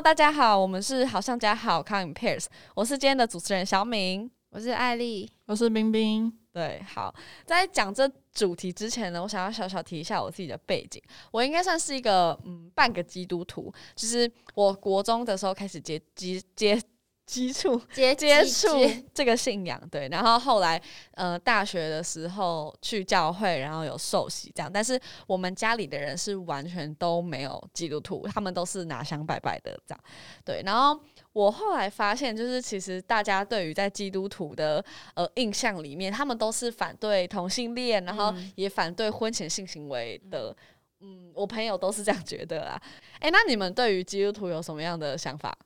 Hello，大家好，我们是好像加好康 in pairs，我是今天的主持人小敏，我是艾丽，我是冰冰。对，好，在讲这主题之前呢，我想要小小提一下我自己的背景，我应该算是一个嗯半个基督徒，就是我国中的时候开始接接接。接触接接触这个信仰，对，然后后来呃大学的时候去教会，然后有受洗这样，但是我们家里的人是完全都没有基督徒，他们都是拿香拜拜的这样，对，然后我后来发现，就是其实大家对于在基督徒的呃印象里面，他们都是反对同性恋，然后也反对婚前性行为的，嗯，我朋友都是这样觉得啊，哎，那你们对于基督徒有什么样的想法？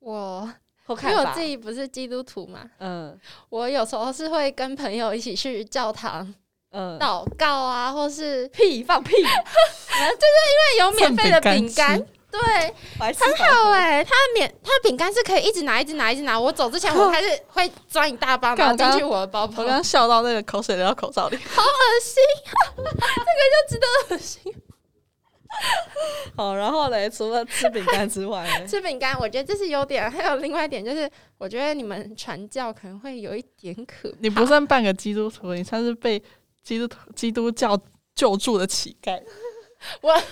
我。因为我自己不是基督徒嘛，嗯，我有时候是会跟朋友一起去教堂，嗯，祷告啊，或是屁放屁，就是因为有免费的饼干，对，很好哎，它免他的饼干是可以一直拿，一直拿，一直拿。我走之前，我还是会装一大包拿进去我的包包。我刚刚笑到那个口水流到口罩里，好恶心，这个就值得恶心。好，然后嘞，除了吃饼干之外，吃饼干，我觉得这是优点。还有另外一点就是，我觉得你们传教可能会有一点可。你不算半个基督徒，你算是被基督基督教救助的乞丐。我他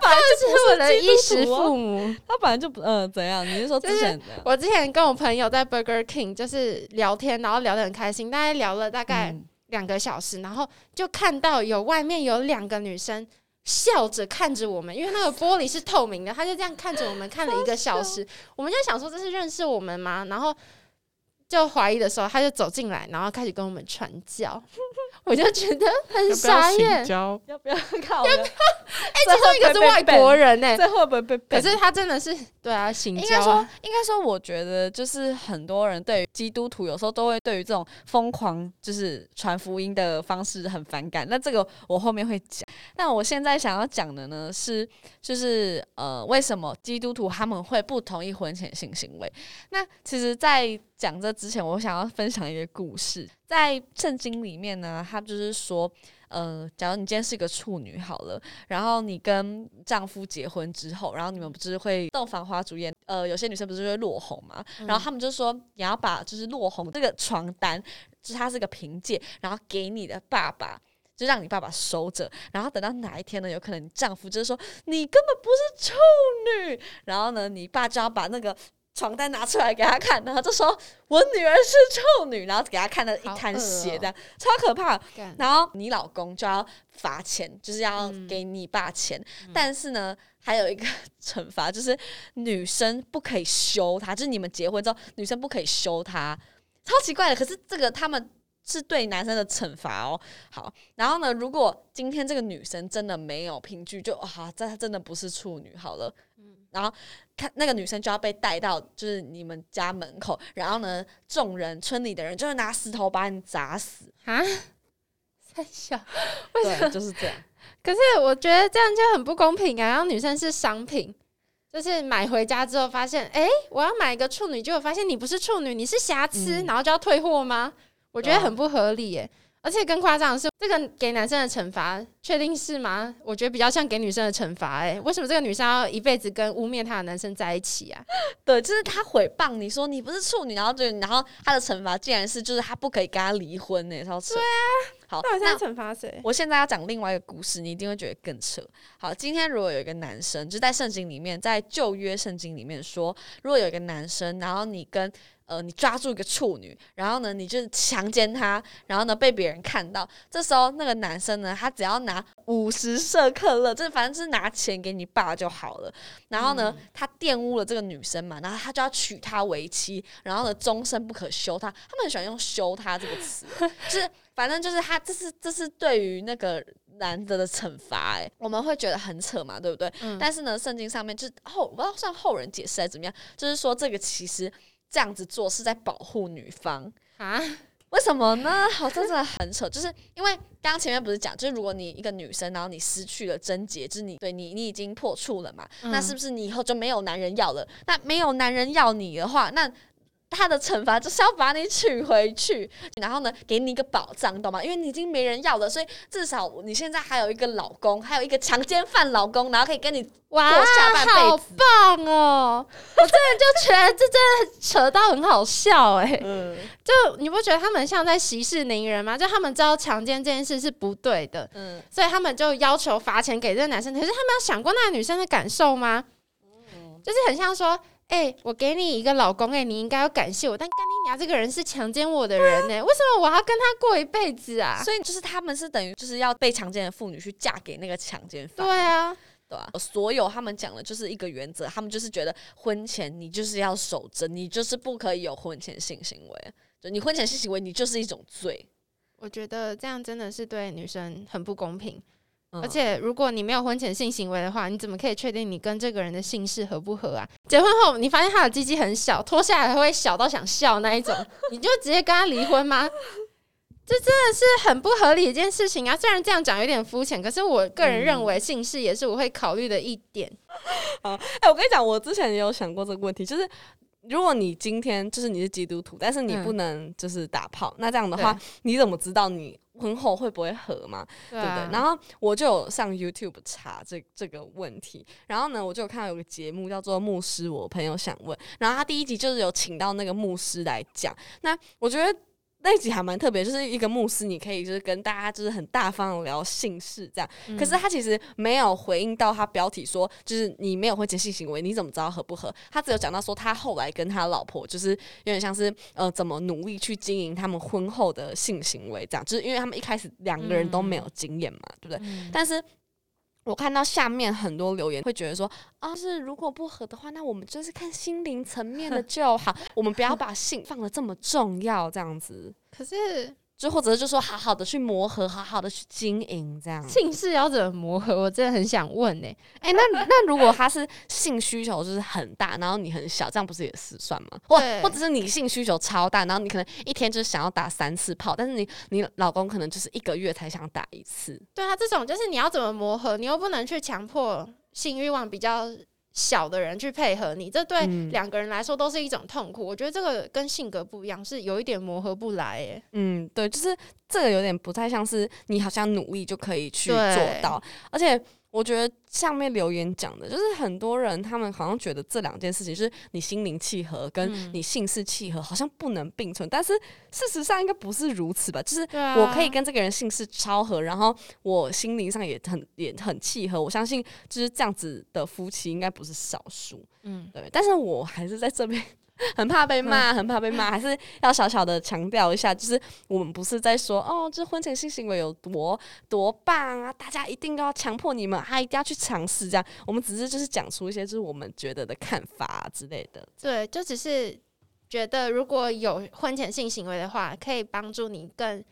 本来就是我的衣食父母，他本来就不嗯怎样？你是说之前？我之前跟我朋友在 Burger King 就是聊天，然后聊得很开心，大概聊了大概两个小时，然后就看到有外面有两个女生。笑着看着我们，因为那个玻璃是透明的，他就这样看着我们看了一个小时。我们就想说这是认识我们吗？然后就怀疑的时候，他就走进来，然后开始跟我们传教。我就觉得很傻眼，要不要靠？哎，其中一个是外国人呢，这会不会被？可是他真的是对啊，行教。应该说，应该说，我觉得就是很多人对于基督徒有时候都会对于这种疯狂就是传福音的方式很反感。那这个我后面会讲。那我现在想要讲的呢是，就是呃，为什么基督徒他们会不同意婚前性行为？那其实，在讲这之前，我想要分享一个故事，在圣经里面呢，他就是说，呃，假如你今天是一个处女好了，然后你跟丈夫结婚之后，然后你们不是会洞房花烛夜，呃，有些女生不是会落红嘛，然后他们就说你要把就是落红这个床单，就是它是个凭借，然后给你的爸爸，就让你爸爸收着，然后等到哪一天呢，有可能你丈夫就是说你根本不是处女，然后呢，你爸就要把那个。床单拿出来给他看，然后就说：“我女儿是处女。”然后给他看了一滩血，这样超可怕。然后你老公就要罚钱，就是要给你爸钱。但是呢，还有一个惩罚，就是女生不可以休他，就是你们结婚之后，女生不可以休他，超奇怪的。可是这个他们是对男生的惩罚哦。好，然后呢，如果今天这个女生真的没有凭据，就啊，这她真的不是处女。好了，然后。看那个女生就要被带到就是你们家门口，然后呢，众人村里的人就会拿石头把你砸死啊！太小，对，就是这样。可是我觉得这样就很不公平啊！然后女生是商品，就是买回家之后发现，哎，我要买一个处女，结果发现你不是处女，你是瑕疵，然后就要退货吗？我觉得很不合理耶。而且更夸张的是，这个给男生的惩罚确定是吗？我觉得比较像给女生的惩罚。哎，为什么这个女生要一辈子跟污蔑她的男生在一起啊？对，就是他诽谤你说你不是处女，然后就然后他的惩罚竟然是就是他不可以跟他离婚呢？超扯。对啊，好，那惩罚谁？我现在要讲另外一个故事，你一定会觉得更扯。好，今天如果有一个男生，就在圣经里面，在旧约圣经里面说，如果有一个男生，然后你跟呃，你抓住一个处女，然后呢，你就是强奸她，然后呢被别人看到，这时候那个男生呢，他只要拿五十舍克勒，这反正是拿钱给你爸就好了。然后呢，他玷污了这个女生嘛，然后他就要娶她为妻，然后呢终身不可休她。他们很喜欢用“休她”这个词，就是反正就是他这是这是对于那个男的的惩罚。哎，我们会觉得很扯嘛，对不对？但是呢，圣经上面就是后我不知道算后人解释还是怎么样，就是说这个其实。这样子做是在保护女方啊？为什么呢？好，这真的很扯，就是因为刚刚前面不是讲，就是如果你一个女生，然后你失去了贞洁，就是你对你你已经破处了嘛，那是不是你以后就没有男人要了？那没有男人要你的话，那他的惩罚就是要把你娶回去，然后呢，给你一个保障，懂吗？因为你已经没人要了，所以至少你现在还有一个老公，还有一个强奸犯老公，然后可以跟你哇，过下半辈子好棒哦！我真的就觉得这真的扯到很好笑哎、嗯就你不觉得他们像在息事宁人吗？就他们知道强奸这件事是不对的，嗯，所以他们就要求罚钱给这个男生。可是他们有想过那个女生的感受吗？嗯就是很像说，哎、我给你一个老公、哎，你应该要感谢我，但干你娘这个人是强奸我的人呢、为什么我要跟他过一辈子啊？所以就是他们是等于就是要被强奸的妇女去嫁给那个强奸犯，对啊，对啊、所有他们讲的就是一个原则，他们就是觉得婚前你就是要守贞，你就是不可以有婚前性行为，就你婚前性行为你就是一种罪，我觉得这样真的是对女生很不公平。嗯而且，如果你没有婚前性行为的话，你怎么可以确定你跟这个人的姓氏合不合啊？结婚后，你发现他的鸡鸡很小，脱下来还会小到想笑那一种，你就直接跟他离婚吗？这真的是很不合理一件事情啊！虽然这样讲有点肤浅，可是我个人认为姓氏也是我会考虑的一点。哎、我跟你讲，我之前也有想过这个问题，就是如果你今天就是你是基督徒，但是你嗯不能就是打炮，那这样的话，你怎么知道你婚后会不会合嘛？对对不对？然后我就有上 YouTube 查这这个问题，然后呢，我就有看到有个节目叫做《牧师》，我朋友想问，然后他第一集就是有请到那个牧师来讲，那我觉得。那一集还蛮特别，就是一个牧师，你可以就是跟大家就是很大方的聊姓氏这样。可是他其实没有回应到他标题说，就是你没有婚前性行为，你怎么知道合不合？他只有讲到说他后来跟他老婆就是有点像是呃怎么努力去经营他们婚后的性行为，这样就是因为他们一开始两个人都没有经验嘛，对不对？但是我看到下面很多留言会觉得说啊，是如果不合的话，那我们就是看心灵层面的就好，我们不要 把性放的这么重要，这样子。可是就或者是就说好好的去磨合，好好的去经营，这样。性事要怎么磨合？我真的很想问呢、哎、那那如果他是性需求就是很大，然后你很小，这样不是也是算吗？或或者是你性需求超大，然后你可能一天就是想要打三次炮，但是你你老公可能就是一个月才想打一次。对啊，这种就是你要怎么磨合，你又不能去强迫性欲望比较小的人去配合你，这对嗯两个人来说都是一种痛苦。我觉得这个跟性格不一样，是有一点磨合不来耶。嗯，对，就是这个有点不太像是你好像努力就可以去做到，而且我觉得下面留言讲的，就是很多人他们好像觉得这两件事情，就是你心灵契合跟嗯你性事契合好像不能并存，但是事实上应该不是如此吧？就是我可以跟这个人性事超合，然后我心灵上也很也很契合，我相信就是这样子的夫妻应该不是少数。嗯，对，但是我还是在这边很怕被骂，很怕被骂，还是要小小的强调一下，就是我们不是在说哦，这婚前性行为有多多棒啊，大家一定要强迫你们，啊一定要去尝试这样。我们只是就是讲出一些就是我们觉得的看法、啊、之类的。对，就只是觉得如果有婚前性行为的话，可以帮助你更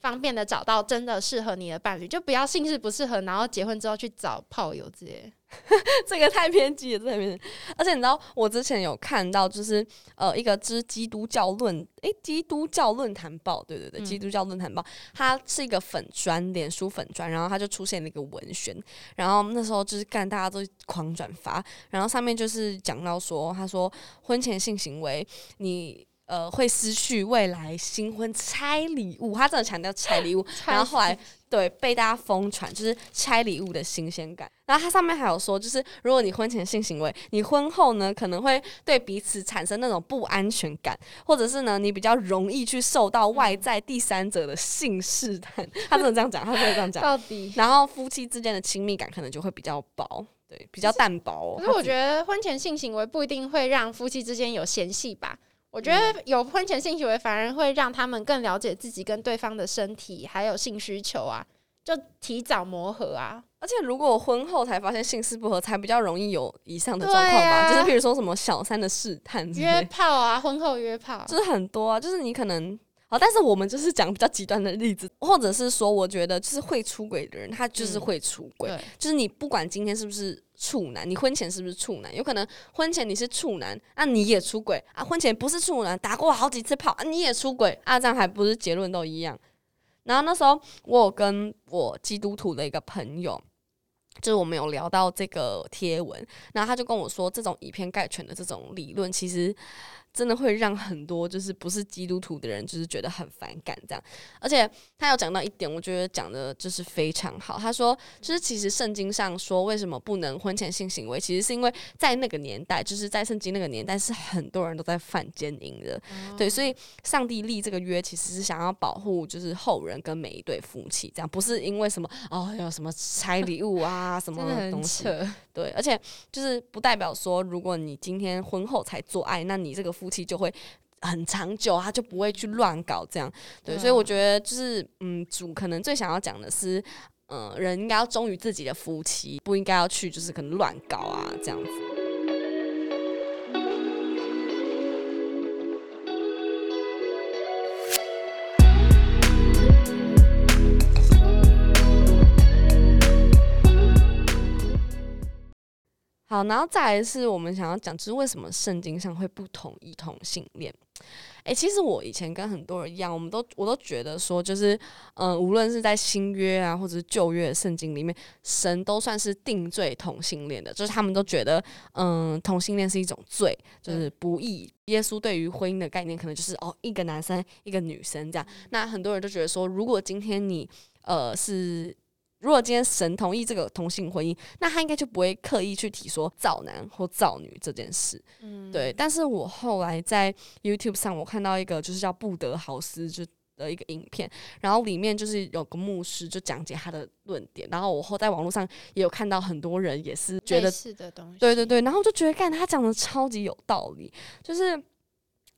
方便的找到真的适合你的伴侣，就不要性事不适合，然后结婚之后去找炮友之类的。这个太偏激了，这个太偏激。而且你知道，我之前有看到，就是呃，一个之基督教论，诶，基督教论坛报，对对对，嗯基督教论坛报，它是一个粉砖，脸书粉砖，然后它就出现了一个文宣，然后那时候就是干大家都狂转发，然后上面就是讲到说，他说婚前性行为，你。呃，会失去未来新婚拆礼物，他真的强调拆礼物，然后后来对被大家疯传，就是拆礼物的新鲜感。然后它上面还有说，就是如果你婚前性行为，你婚后呢可能会对彼此产生那种不安全感，或者是呢你比较容易去受到外在第三者的性试探。他真的这样讲，他真的这样讲。到底？然后夫妻之间的亲密感可能就会比较薄，对，比较淡薄、哦。可是我觉得，得婚前性行为不一定会让夫妻之间有嫌隙吧。我觉得有婚前性行为反而会让他们更了解自己跟对方的身体还有性需求啊，就提早磨合啊。而且如果婚后才发现性事不合，才比较容易有以上的状况吧。啊就是比如说什么小三的试探约炮啊，婚后约炮，就是很多啊，就是你可能好，但是我们就是讲比较极端的例子，或者是说，我觉得就是会出轨的人，他就是嗯会出轨，对，就是你不管今天是不是处男，你婚前是不是处男，有可能婚前你是处男，那你也出轨啊，婚前不是处男，打过好几次炮啊你也出轨啊，这样还不是结论都一样？然后那时候我有跟我基督徒的一个朋友。就是我们有聊到这个贴文，然后他就跟我说，这种以偏概全的这种理论，其实真的会让很多就是不是基督徒的人就是觉得很反感这样。而且他有讲到一点，我觉得讲的就是非常好。他说，就是其实圣经上说为什么不能婚前性行为，其实是因为在那个年代，就是在圣经那个年代，是很多人都在犯奸淫的。对，所以上帝立这个约，其实是想要保护就是后人跟每一对夫妻，这样不是因为什么哦有什么拆礼物啊什么东西。对，而且就是不代表说，如果你今天婚后才做爱，那你这个夫妻就会很长久，他就不会去乱搞这样。对，所以我觉得就是嗯，主可能最想要讲的是，嗯，人应该要忠于自己的夫妻，不应该要去就是可能乱搞啊这样子。好，然后再来是我们想要讲，就是为什么圣经上会不同意同性恋？诶，其实我以前跟很多人一样，我们都我都觉得说，就是嗯，无论是在新约啊，或者是旧约圣经里面，神都算是定罪同性恋的，就是他们都觉得嗯，同性恋是一种罪，就是不义。耶稣对于婚姻的概念，可能就是哦，一个男生一个女生这样。那很多人都觉得说，如果今天你呃是。如果今天神同意这个同性婚姻，那他应该就不会刻意去提说造男或造女这件事。嗯，对。但是我后来在 YouTube 上，我看到一个就是叫布德豪斯就的一个影片，然后里面就是有个牧师就讲解他的论点，然后我后在网络上也有看到很多人也是觉得是的东西，对对对，然后就觉得干他讲的超级有道理，就是。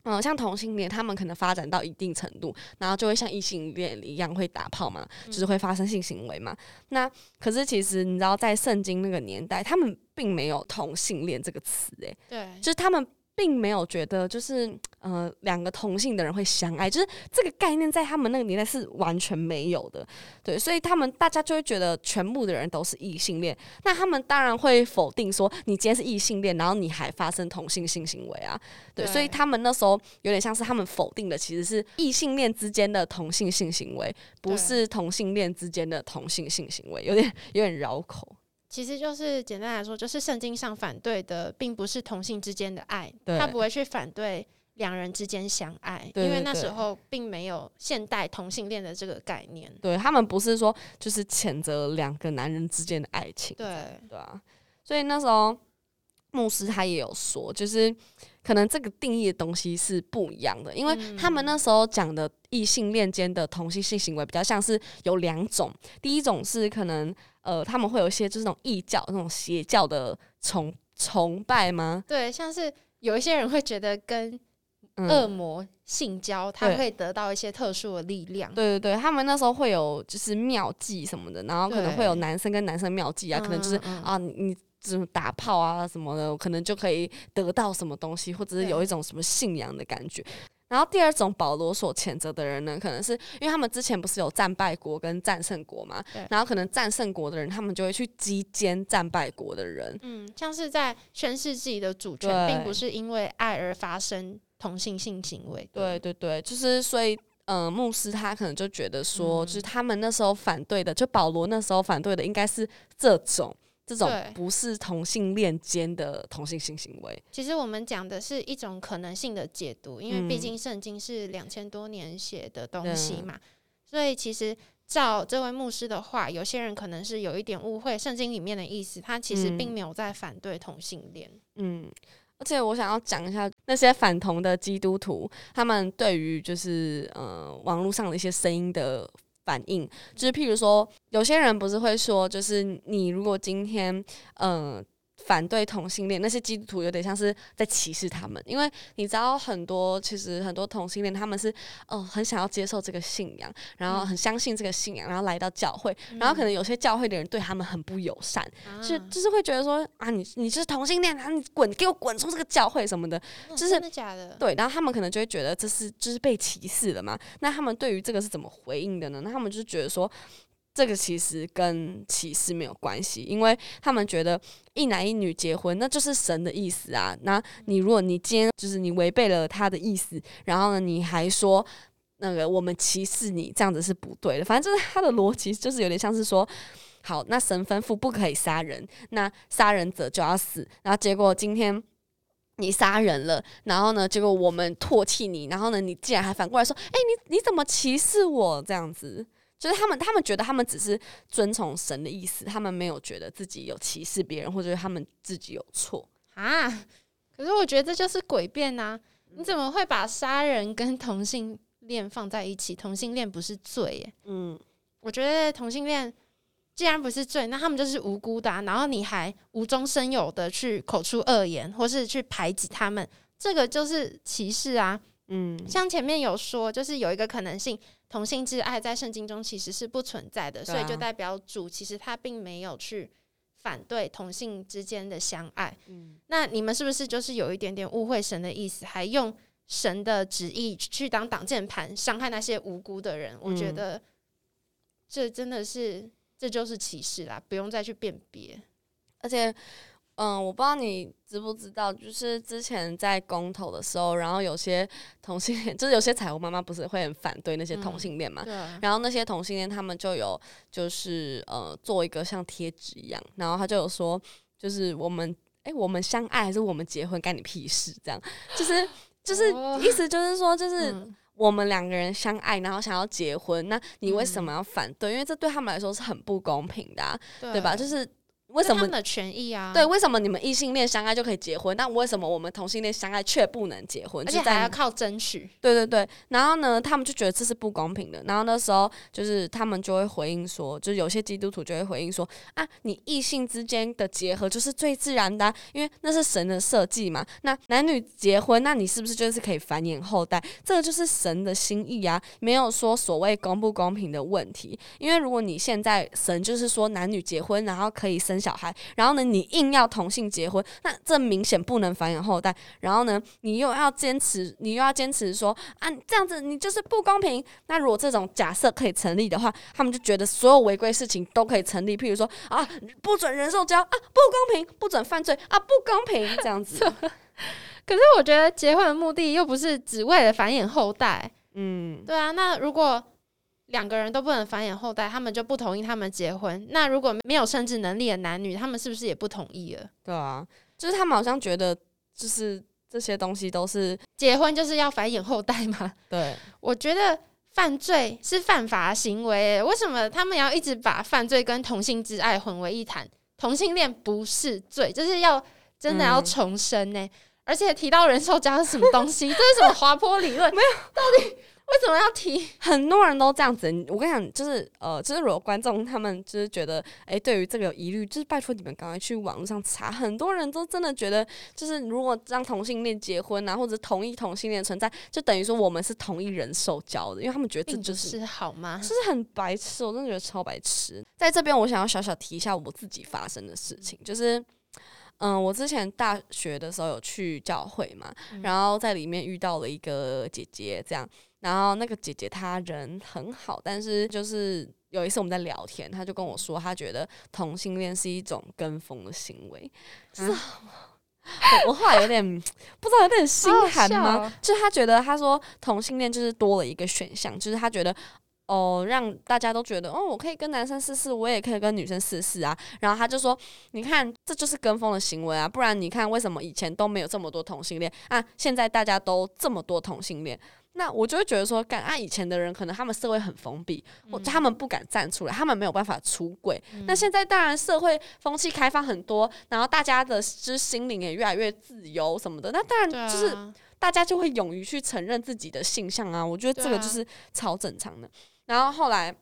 嗯，像同性恋，他们可能发展到一定程度，然后就会像异性恋一样会打炮嘛，就是会发生性行为嘛。那可是其实你知道，在圣经那个年代，他们并没有同性恋这个词，诶，对，就是他们。并没有觉得就是呃两个同性的人会相爱，就是这个概念在他们那个年代是完全没有的，对，所以他们大家就会觉得全部的人都是异性恋，那他们当然会否定说你今天是异性恋，然后你还发生同性性行为啊，对，所以他们那时候有点像是他们否定的其实是异性恋之间的同性性行为，不是同性恋之间的同性性行为，有点有点绕口。其实就是简单来说，就是圣经上反对的，并不是同性之间的爱，他不会去反对两人之间相爱，因为那时候并没有现代同性恋的这个概念。对他们不是说就是谴责两个男人之间的爱情，对对啊。所以那时候牧师他也有说，就是可能这个定义的东西是不一样的，因为他们那时候讲的异性恋间的同性性行为比较像是有两种，第一种是可能。呃，他们会有一些就是那种异教、那种邪教的崇崇拜吗？对，像是有一些人会觉得跟恶魔性交，他会得到一些特殊的力量。对对对，他们那时候会有就是妙计什么的，然后可能会有男生跟男生妙计啊，可能就是啊，你这种打炮啊什么的，可能就可以得到什么东西，或者是有一种什么信仰的感觉。然后第二种保罗所谴责的人呢，可能是因为他们之前不是有战败国跟战胜国嘛，然后可能战胜国的人，他们就会去击歼战败国的人。嗯，像是在宣示自己的主权，并不是因为爱而发生同性性行为。对对对，就是所以，嗯，牧师他可能就觉得说，就是他们那时候反对的，就保罗那时候反对的，应该是这种。这种不是同性恋间的同性性行为。其实我们讲的是一种可能性的解读，因为毕竟圣经是两千多年写的东西嘛，所以其实照这位牧师的话，有些人可能是有一点误会圣经里面的意思，他其实并没有在反对同性恋。嗯，而且我想要讲一下那些反同的基督徒，他们对于就是呃网络上的一些声音的。反应就是，譬如说，有些人不是会说，就是你如果今天，嗯。反对同性恋，那些基督徒有点像是在歧视他们，因为你知道很多其实很多同性恋他们是哦很想要接受这个信仰，然后很相信这个信仰，然后来到教会，然后可能有些教会的人对他们很不友善，就就是会觉得说啊你你是同性恋，啊你滚给我滚出这个教会什么的，就是真的假的？对，然后他们可能就会觉得这是就是被歧视了嘛？那他们对于这个是怎么回应的呢？那他们就觉得说。这个其实跟歧视没有关系，因为他们觉得一男一女结婚那就是神的意思啊。那你如果你今天就是你违背了他的意思，然后呢你还说那个我们歧视你，这样子是不对的。反正就是他的逻辑就是有点像是说，好，那神吩咐不可以杀人，那杀人者就要死。然后结果今天你杀人了，然后呢，结果我们唾弃你，然后呢，你竟然还反过来说，哎、你你怎么歧视我？这样子，就是他们，他们觉得他们只是遵从神的意思，他们没有觉得自己有歧视别人，或者他们自己有错。啊！可是我觉得这就是诡辩呐！你怎么会把杀人跟同性恋放在一起？同性恋不是罪耶？嗯，我觉得同性恋既然不是罪，那他们就是无辜的啊、然后你还无中生有的去口出恶言，或是去排挤他们，这个就是歧视啊！嗯，像前面有说，就是有一个可能性，同性之爱在圣经中其实是不存在的，所以就代表主其实他并没有去反对同性之间的相爱。嗯那你们是不是就是有一点点误会神的意思，还用神的旨意去当挡箭盘，伤害那些无辜的人？我觉嗯得这真的是这就是歧视啦，不用再去辨别。而且，嗯，我不知道你知不知道，就是之前在公投的时候，然后有些同性恋，就是有些彩虹妈妈不是会很反对那些同嗯性恋嘛？对啊，然后那些同性恋他们就有就是呃做一个像贴纸一样，然后他就有说，就是我们哎、我们相爱还是我们结婚干你屁事？这样就是就是哦意思就是说就是。嗯我们两个人相爱，然后想要结婚，那你为什嗯么要反对？因为这对他们来说是很不公平的、啊，对对吧？就是为什么的权益啊？对，为什么你们异性恋相爱就可以结婚，那为什么我们同性恋相爱却不能结婚？而且还要靠争取。对对对，然后呢，他们就觉得这是不公平的。然后那时候就是他们就会回应说，就是有些基督徒就会回应说啊，你异性之间的结合就是最自然的啊、因为那是神的设计嘛。那男女结婚，那你是不是就是可以繁衍后代？这个就是神的心意啊，没有说所谓公不公平的问题。因为如果你现在神就是说男女结婚，然后可以生小孩，然后呢你硬要同性结婚，那这明显不能繁衍后代。然后呢，你又要坚持，你又要坚持说啊，这样子你就是不公平。那如果这种假设可以成立的话，他们就觉得所有违规事情都可以成立，譬如说啊，不准人兽交啊，不公平；不准犯罪啊，不公平，这样子。可是我觉得结婚的目的又不是只为了繁衍后代，嗯，对啊。那如果两个人都不能繁衍后代，他们就不同意他们结婚。那如果没有生殖能力的男女，他们是不是也不同意了？对啊，就是他们好像觉得就是这些东西都是结婚就是要繁衍后代嘛？对，我觉得犯罪是犯法行为耶，为什么他们要一直把犯罪跟同性之爱混为一谈？同性恋不是罪，就是要真的要嗯重生呢。而且提到人兽交是什么东西？这是什么滑坡理论？没有，到底为什么要提？很多人都这样子。我跟你讲，就是呃，就是如果观众他们就是觉得，哎、对于这个有疑虑，就是拜托你们赶快去网络上查。很多人都真的觉得，就是如果让同性恋结婚啊，或者同意同性恋存在，就等于说我们是同一人受教的，因为他们觉得这就是是好吗？就是很白痴，我真的觉得超白痴。在这边，我想要小小提一下我自己发生的事情，就是，嗯，我之前大学的时候有去教会嘛，然后在里面遇到了一个姐姐，这样，然后那个姐姐她人很好，但是就是有一次我们在聊天，她就跟我说，她觉得同性恋是一种跟风的行为，就是。我我后来有点不知道，有点心寒吗？好好哦就是她觉得，她说同性恋就是多了一个选项，就是她觉得哦，让大家都觉得哦，我可以跟男生试试，我也可以跟女生试试啊。然后他就说，你看，这就是跟风的行为啊，不然你看为什么以前都没有这么多同性恋啊，现在大家都这么多同性恋。那我就会觉得说，干啊，以前的人可能他们社会很封闭，或嗯他们不敢站出来，他们没有办法出柜。那现在当然社会风气开放很多，然后大家的就是心灵也越来越自由什么的，那当然就是大家就会勇于去承认自己的性向啊，我觉得这个就是超正常的。然后后来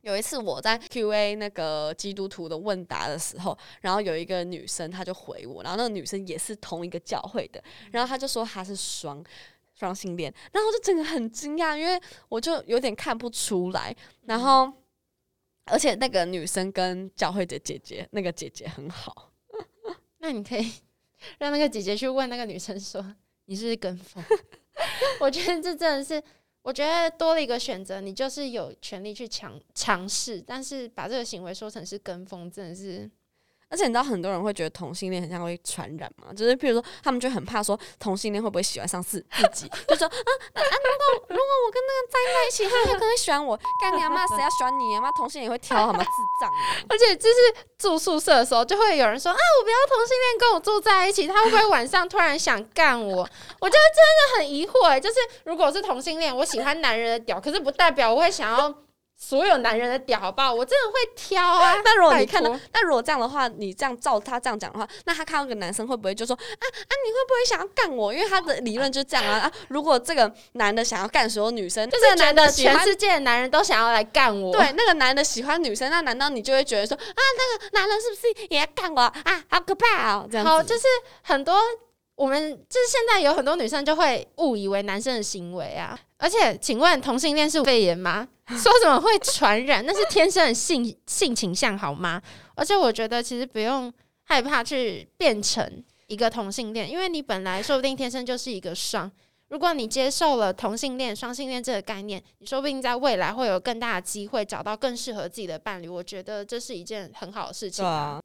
有一次我在 Q&A 那个基督徒的问答的时候，然后有一个女生她就回我，然后那个女生也是同一个教会的，然后她就说她是双双性恋，然后我就整个很惊讶，因为我就有点看不出来，然后。而且那个女生跟教会的姐姐，那个姐姐很好，那你可以让那个姐姐去问那个女生说：“你是不是跟风？” 我觉得这真的是，我觉得多了一个选择，你就是有权利去尝尝试，但是把这个行为说成是跟风，真的是而且你知道很多人会觉得同性恋很像会传染嘛，就是比如说他们就很怕说同性恋会不会喜欢上自自己，就说啊啊如果如果我跟那个在在一起，他有可能喜欢我，干你妈谁要喜欢你啊妈同性也会挑好吗？智障！而且就是住宿舍的时候，就会有人说啊，我不要同性恋跟我住在一起，他会不会晚上突然想干我？我就真的很疑惑、欸，就是如果是同性恋，我喜欢男人的屌，可是不代表我会想要所有男人的屌，好不好？我真的会挑啊。但如果你看到托，那如果这样的话，你这样照他这样讲的话，那他看到个男生会不会就说啊啊，你会不会想要干我？因为他的理论就是这样啊啊！如果这个男的想要干所有女生，就是这个男觉得全世界的男人都想要来干我。对，那个男的喜欢女生，那难道你就会觉得说啊，那个男人是不是也要干我啊？好可怕哦！这样子好，就是很多我们就是现在有很多女生就会误以为男生的行为啊，而且请问同性恋是肺炎吗？说什么会传染？那是天生的性性倾向好吗？而且我觉得其实不用害怕去变成一个同性恋，因为你本来说不定天生就是一个双。如果你接受了同性恋、双性恋这个概念，你说不定在未来会有更大的机会找到更适合自己的伴侣。我觉得这是一件很好的事情啊。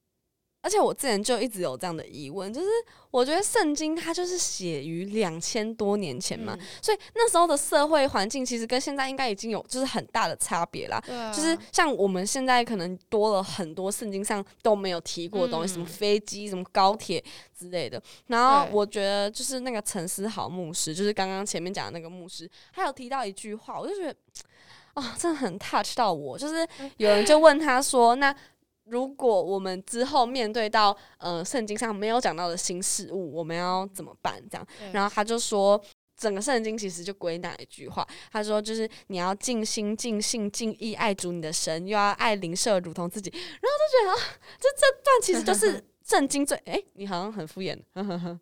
而且我之前就一直有这样的疑问，就是我觉得圣经它就是写于两千多年前嘛，嗯所以那时候的社会环境其实跟现在应该已经有就是很大的差别啦。啊就是像我们现在可能多了很多圣经上都没有提过的东西，嗯什么飞机、什么高铁之类的。然后我觉得就是那个陈思豪牧师，就是刚刚前面讲的那个牧师，他有提到一句话，我就觉得啊、真的很 touch 到我。就是有人就问他说：“那如果我们之后面对到呃圣经上没有讲到的新事物，我们要怎么办？”这样，然后他就说。整个圣经其实就归纳一句话，他说就是你要尽心、尽性、尽意爱主你的神，又要爱邻舍如同自己。然后就觉得啊，这这段其实就是 圣经最哎、你好像很敷衍，呵呵呵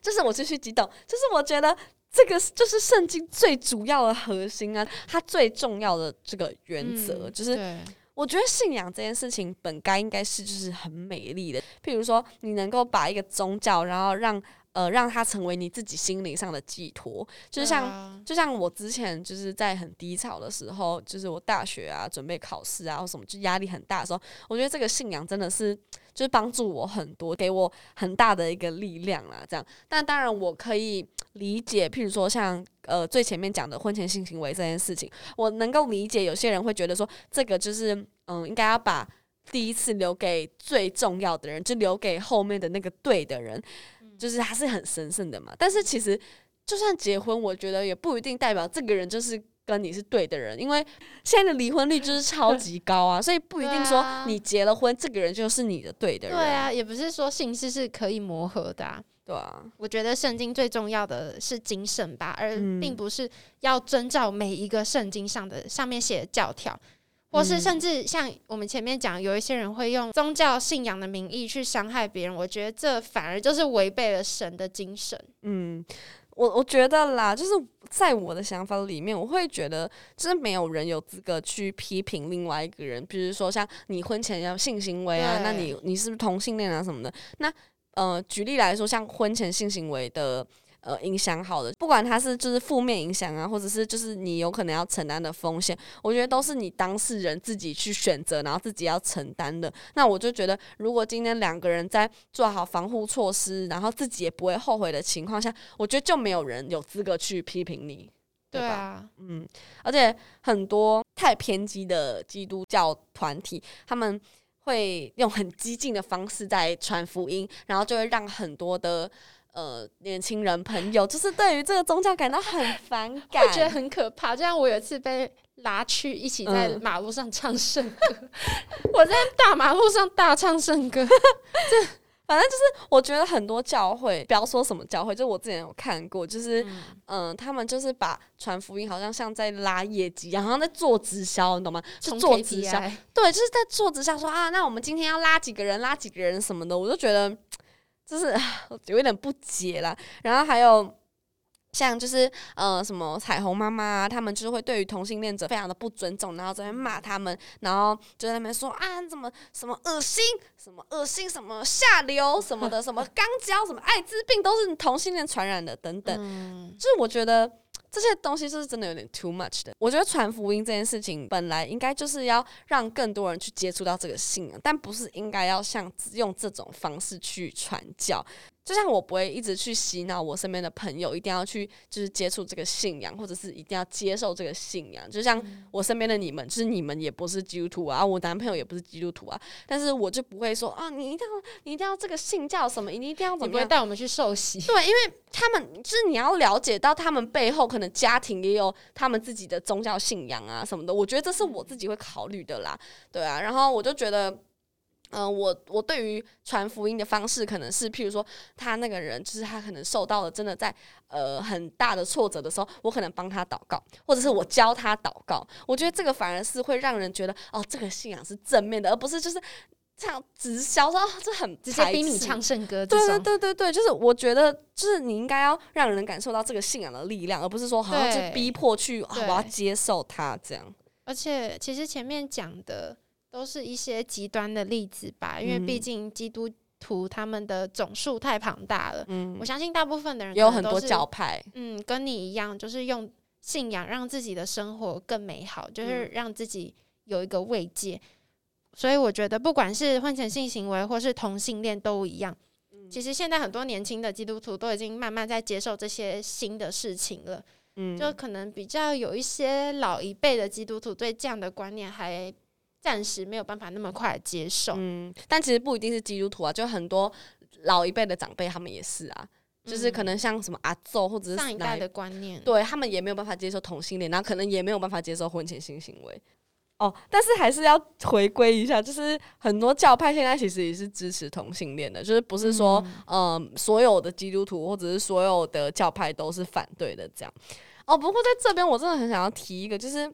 就是我继续激动，就是我觉得这个就是圣经最主要的核心啊，它最重要的这个原则，嗯就是对我觉得信仰这件事情本该应该是就是很美丽的，譬如说你能够把一个宗教，然后让呃让它成为你自己心灵上的寄托，就是像、啊就像我之前就是在很低潮的时候，就是我大学啊准备考试啊或什么，就压力很大的时候，我觉得这个信仰真的是就是帮助我很多，给我很大的一个力量啦。这样，但当然我可以理解，譬如说像呃最前面讲的婚前性行为这件事情，我能够理解有些人会觉得说这个就是嗯应该要把。第一次留给最重要的人，就留给后面的那个对的人，就是他是很神圣的嘛。但是其实就算结婚，我觉得也不一定代表这个人就是跟你是对的人，因为现在的离婚率就是超级高啊，所以不一定说你结了婚，这个人就是你的对的人。对啊，也不是说姓氏是可以磨合的、啊。对啊，我觉得圣经最重要的是精神吧，而嗯。并不是要遵照每一个圣经上的上面写的教条，或是嗯。甚至像我们前面讲，有一些人会用宗教信仰的名义去伤害别人，我觉得这反而就是违背了神的精神。嗯，我我觉得啦，就是在我的想法里面，我会觉得，就是没有人有资格去批评另外一个人，比如说像你婚前要性行为啊，那你你是不是同性恋啊什么的？那呃，举例来说，像婚前性行为的。呃，影响好的，不管它是就是负面影响啊，或者是就是你有可能要承担的风险，我觉得都是你当事人自己去选择，然后自己要承担的。那我就觉得，如果今天两个人在做好防护措施，然后自己也不会后悔的情况下，我觉得就没有人有资格去批评你，对吧？啊，嗯，而且很多太偏激的基督教团体，他们会用很激进的方式在传福音，然后就会让很多的呃年轻人朋友，就是对于这个宗教感到很反感，会觉得很可怕。就像我有一次被拉去一起在嗯马路上唱圣歌，我在大马路上大唱圣歌，反正就是我觉得很多教会，不要说什么教会，就我之前有看过，就是嗯、他们就是把传福音好像像在拉业绩一样，好像在做直销，你懂吗？就做直销，对，就是在做直销说啊，那我们今天要拉几个人，拉几个人什么的，我就觉得 就是 有一点不解啦。然后还有像就是呃什么彩虹妈妈啊，他们就是会对于同性恋者非常的不尊重，然后在那边骂他们，然后就在那边说啊你怎么什么恶心，什么恶心，什么下流什么的，什么肛交，什么艾滋病都是同性恋传染的等等。嗯，就是我觉得这些东西就是真的有点 too much 的。我觉得传福音这件事情本来应该就是要让更多人去接触到这个信仰，但不是应该要像用这种方式去传教。就像我不会一直去洗脑我身边的朋友，一定要去就是接触这个信仰，或者是一定要接受这个信仰。就像我身边的你们，就是你们也不是基督徒啊，我男朋友也不是基督徒啊，但是我就不会说啊，你一定要你一定要这个信教什么，你一定要怎么样？你不会带我们去受洗？对，因为他们就是你要了解到他们背后可能家庭也有他们自己的宗教信仰啊什么的，我觉得这是我自己会考虑的啦。对啊，然后我就觉得。嗯，我我对于传福音的方式，可能是譬如说，他那个人就是他可能受到了真的在呃很大的挫折的时候，我可能帮他祷告，或者是我教他祷告。我觉得这个反而是会让人觉得哦，这个信仰是正面的，而不是就是这样直销说这很直接逼你唱圣歌。对对对对对，就是我觉得就是你应该要让人感受到这个信仰的力量，而不是说好像就逼迫去我要接受他这样。而且其实前面讲的。都是一些极端的例子吧，因为毕竟基督徒他们的总数太庞大了。嗯，我相信大部分的人有很多教派，嗯，跟你一样，就是用信仰让自己的生活更美好，就是让自己有一个慰藉。所以我觉得，不管是婚前性行为或是同性恋都一样。其实现在很多年轻的基督徒都已经慢慢在接受这些新的事情了。嗯，就可能比较有一些老一辈的基督徒对这样的观念还。暂时没有办法那么快接受，嗯，但其实不一定是基督徒啊，就很多老一辈的长辈他们也是啊，就是可能像什么阿奏或者是上一代的观念，对他们也没有办法接受同性恋，然后可能也没有办法接受婚前性行为。哦，但是还是要回归一下，就是很多教派现在其实也是支持同性恋的，就是不是说嗯所有的基督徒或者是所有的教派都是反对的这样。哦，不过在这边我真的很想要提一个，就是。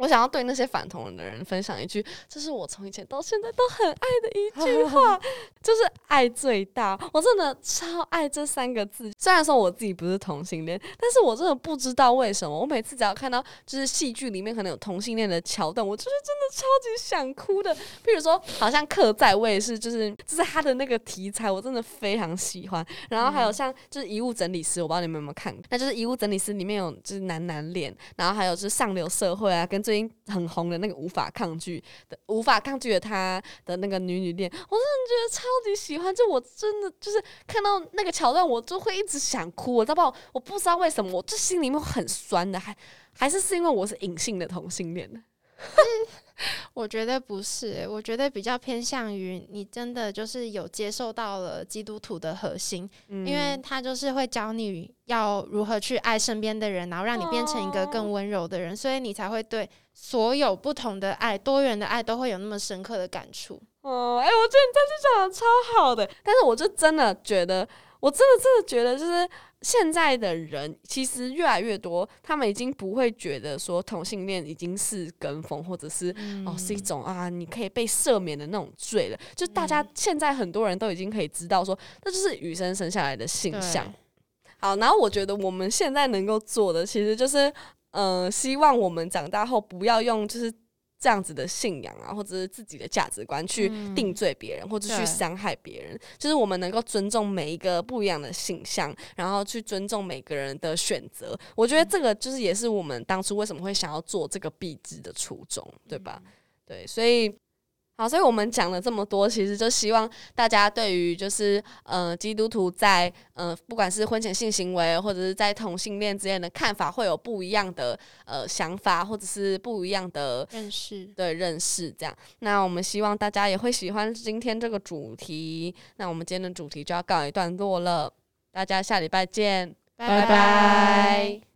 我想要对那些反同人的人分享一句，这是我从以前到现在都很爱的一句话，就是“爱最大”。我真的超爱这三个字。虽然说我自己不是同性恋，但是我真的不知道为什么，我每次只要看到就是戏剧里面可能有同性恋的桥段，我就是真的超级想哭的。譬如说，好像客在，我也是，就是就是他的那个题材，我真的非常喜欢。然后还有像就是遗物整理师，我不知道你们有没有看过，那就是遗物整理师里面有就是男男恋，然后还有就是上流社会啊，跟。最近很红的那个无法抗拒的无法抗拒的他的那个女女恋，我真的觉得超级喜欢。就我真的就是看到那个桥段，我就会一直想哭。我知道不？我不知道为什么，我这心里面很酸的，还还是是因为我是隐性的同性恋。我觉得不是，我觉得比较偏向于你真的就是有接受到了基督徒的核心，因为他就是会教你要如何去爱身边的人，然后让你变成一个更温柔的人，所以你才会对所有不同的爱、多元的爱都会有那么深刻的感触。哦，哎，我觉得你这句讲的超好的，但是我就真的觉得，我真的真的觉得就是。现在的人其实越来越多，他们已经不会觉得说同性恋已经是跟风，或者是哦是一种啊你可以被赦免的那种罪了。就大家现在很多人都已经可以知道说，那就是与生生下来的性向。好，然后我觉得我们现在能够做的，其实就是，嗯，希望我们长大后不要用就是。这样子的信仰啊，或者是自己的价值观去定罪别人，或者去伤害别人，就是我们能够尊重每一个不一样的形象，然后去尊重每个人的选择。我觉得这个就是也是我们当初为什么会想要做这个壁纸的初衷，对吧？对，所以。好，所以我们讲了这么多，其实就希望大家对于就是呃基督徒在呃不管是婚前性行为或者是在同性恋之间的看法，会有不一样的呃想法，或者是不一样的认识对认识这样。那我们希望大家也会喜欢今天这个主题。那我们今天的主题就要告一段落了，大家下礼拜见，拜拜。